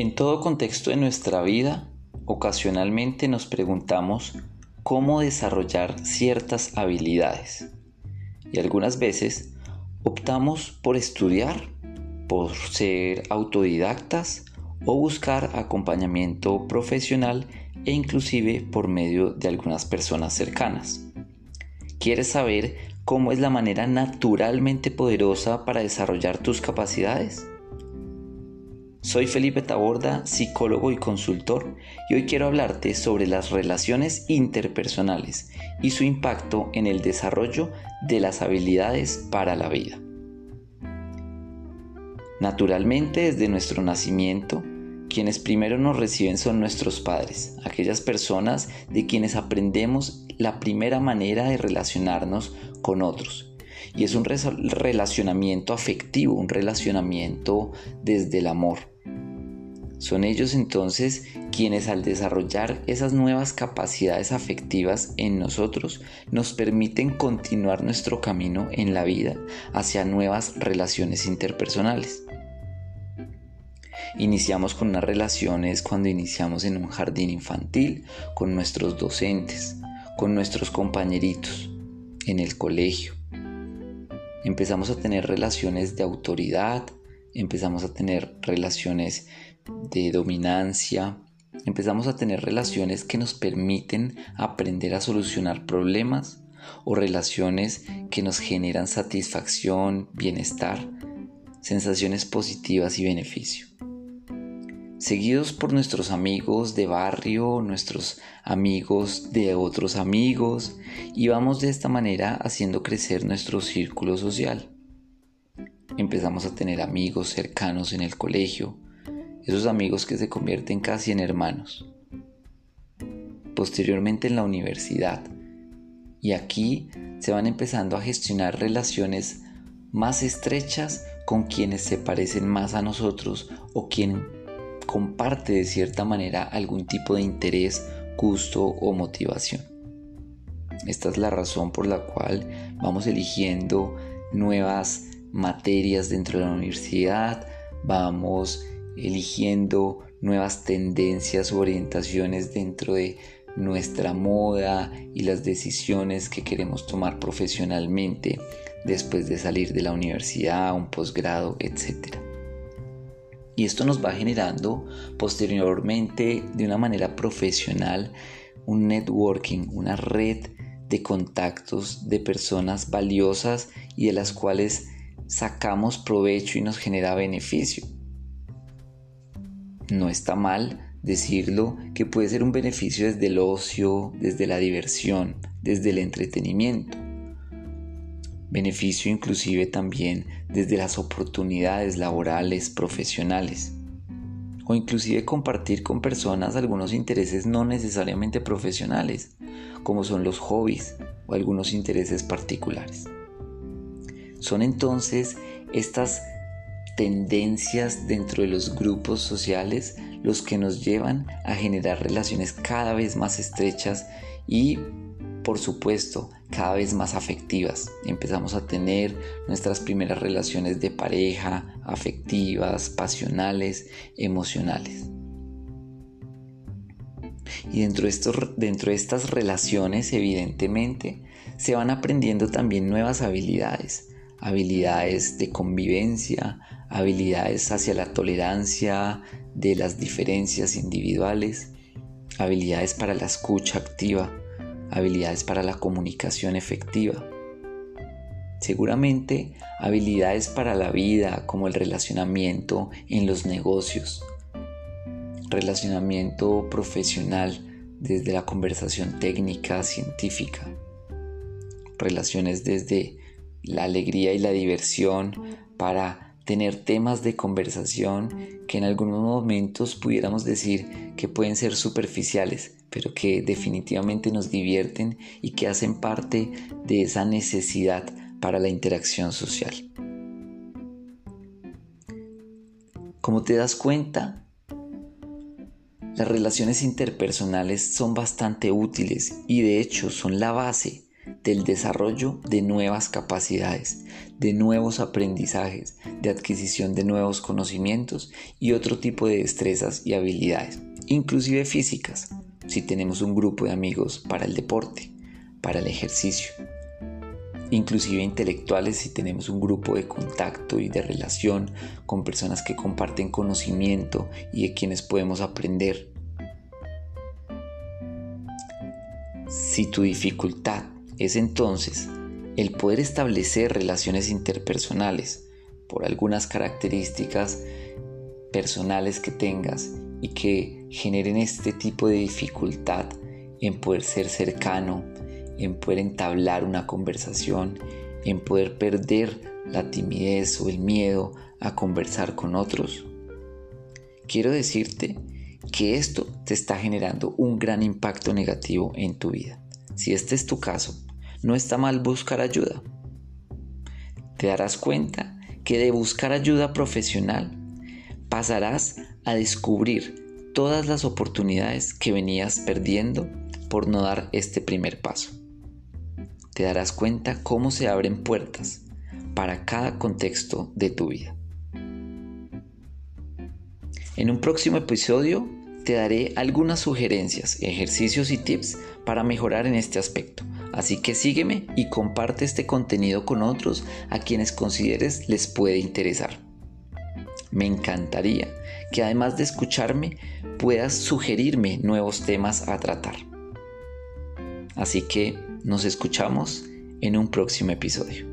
En todo contexto de nuestra vida, ocasionalmente nos preguntamos cómo desarrollar ciertas habilidades. Y algunas veces optamos por estudiar, por ser autodidactas o buscar acompañamiento profesional e inclusive por medio de algunas personas cercanas. ¿Quieres saber cómo es la manera naturalmente poderosa para desarrollar tus capacidades? Soy Felipe Taborda, psicólogo y consultor, y hoy quiero hablarte sobre las relaciones interpersonales y su impacto en el desarrollo de las habilidades para la vida. Naturalmente, desde nuestro nacimiento, quienes primero nos reciben son nuestros padres, aquellas personas de quienes aprendemos la primera manera de relacionarnos con otros y es un relacionamiento afectivo, un relacionamiento desde el amor. Son ellos entonces quienes al desarrollar esas nuevas capacidades afectivas en nosotros nos permiten continuar nuestro camino en la vida hacia nuevas relaciones interpersonales. Iniciamos con unas relaciones cuando iniciamos en un jardín infantil, con nuestros docentes, con nuestros compañeritos, en el colegio, empezamos a tener relaciones de autoridad, empezamos a tener relaciones de dominancia, empezamos a tener relaciones que nos permiten aprender a solucionar problemas o relaciones que nos generan satisfacción, bienestar, sensaciones positivas y beneficio seguidos por nuestros amigos de barrio, nuestros amigos de otros amigos, y vamos de esta manera haciendo crecer nuestro círculo social. Empezamos a tener amigos cercanos en el colegio, esos amigos que se convierten casi en hermanos. Posteriormente en la universidad, y aquí se van empezando a gestionar relaciones más estrechas con quienes se parecen más a nosotros o quien comparte de cierta manera algún tipo de interés, gusto o motivación. Esta es la razón por la cual vamos eligiendo nuevas materias dentro de la universidad, vamos eligiendo nuevas tendencias o orientaciones dentro de nuestra moda y las decisiones que queremos tomar profesionalmente después de salir de la universidad, un posgrado, etc. Y esto nos va generando posteriormente de una manera profesional un networking, una red de contactos de personas valiosas y de las cuales sacamos provecho y nos genera beneficio. No está mal decirlo que puede ser un beneficio desde el ocio, desde la diversión, desde el entretenimiento beneficio inclusive también desde las oportunidades laborales, profesionales, o inclusive compartir con personas algunos intereses no necesariamente profesionales, como son los hobbies o algunos intereses particulares. Son entonces estas tendencias dentro de los grupos sociales los que nos llevan a generar relaciones cada vez más estrechas y por supuesto, cada vez más afectivas. Empezamos a tener nuestras primeras relaciones de pareja, afectivas, pasionales, emocionales. Y dentro de, dentro de estas relaciones, evidentemente, se van aprendiendo también nuevas habilidades. Habilidades de convivencia, habilidades hacia la tolerancia de las diferencias individuales, habilidades para la escucha activa, habilidades para la comunicación efectiva. Seguramente habilidades para la vida como el relacionamiento en los negocios, relacionamiento profesional desde la conversación técnica, científica, relaciones desde la alegría y la diversión para tener temas de conversación que en algunos momentos pudiéramos decir que pueden ser superficiales, pero que definitivamente nos divierten y que hacen parte de esa necesidad para la interacción social. Como te das cuenta, las relaciones interpersonales son bastante útiles y de hecho son la base del desarrollo de nuevas capacidades, de nuevos aprendizajes, de adquisición de nuevos conocimientos y otro tipo de destrezas y habilidades, inclusive físicas, si tenemos un grupo de amigos para el deporte, para el ejercicio, inclusive intelectuales si tenemos un grupo de contacto y de relación con personas que comparten conocimiento y de quienes podemos aprender. Si tu dificultad es entonces el poder establecer relaciones interpersonales por algunas características personales que tengas y que generen este tipo de dificultad en poder ser cercano, en poder entablar una conversación, en poder perder la timidez o el miedo a conversar con otros. Quiero decirte que esto te está generando un gran impacto negativo en tu vida. Si este es tu caso, no está mal buscar ayuda. Te darás cuenta que de buscar ayuda profesional pasarás a descubrir todas las oportunidades que venías perdiendo por no dar este primer paso. Te darás cuenta cómo se abren puertas para cada contexto de tu vida. En un próximo episodio te daré algunas sugerencias, ejercicios y tips para mejorar en este aspecto. Así que sígueme y comparte este contenido con otros a quienes consideres les puede interesar. Me encantaría que además de escucharme puedas sugerirme nuevos temas a tratar. Así que nos escuchamos en un próximo episodio.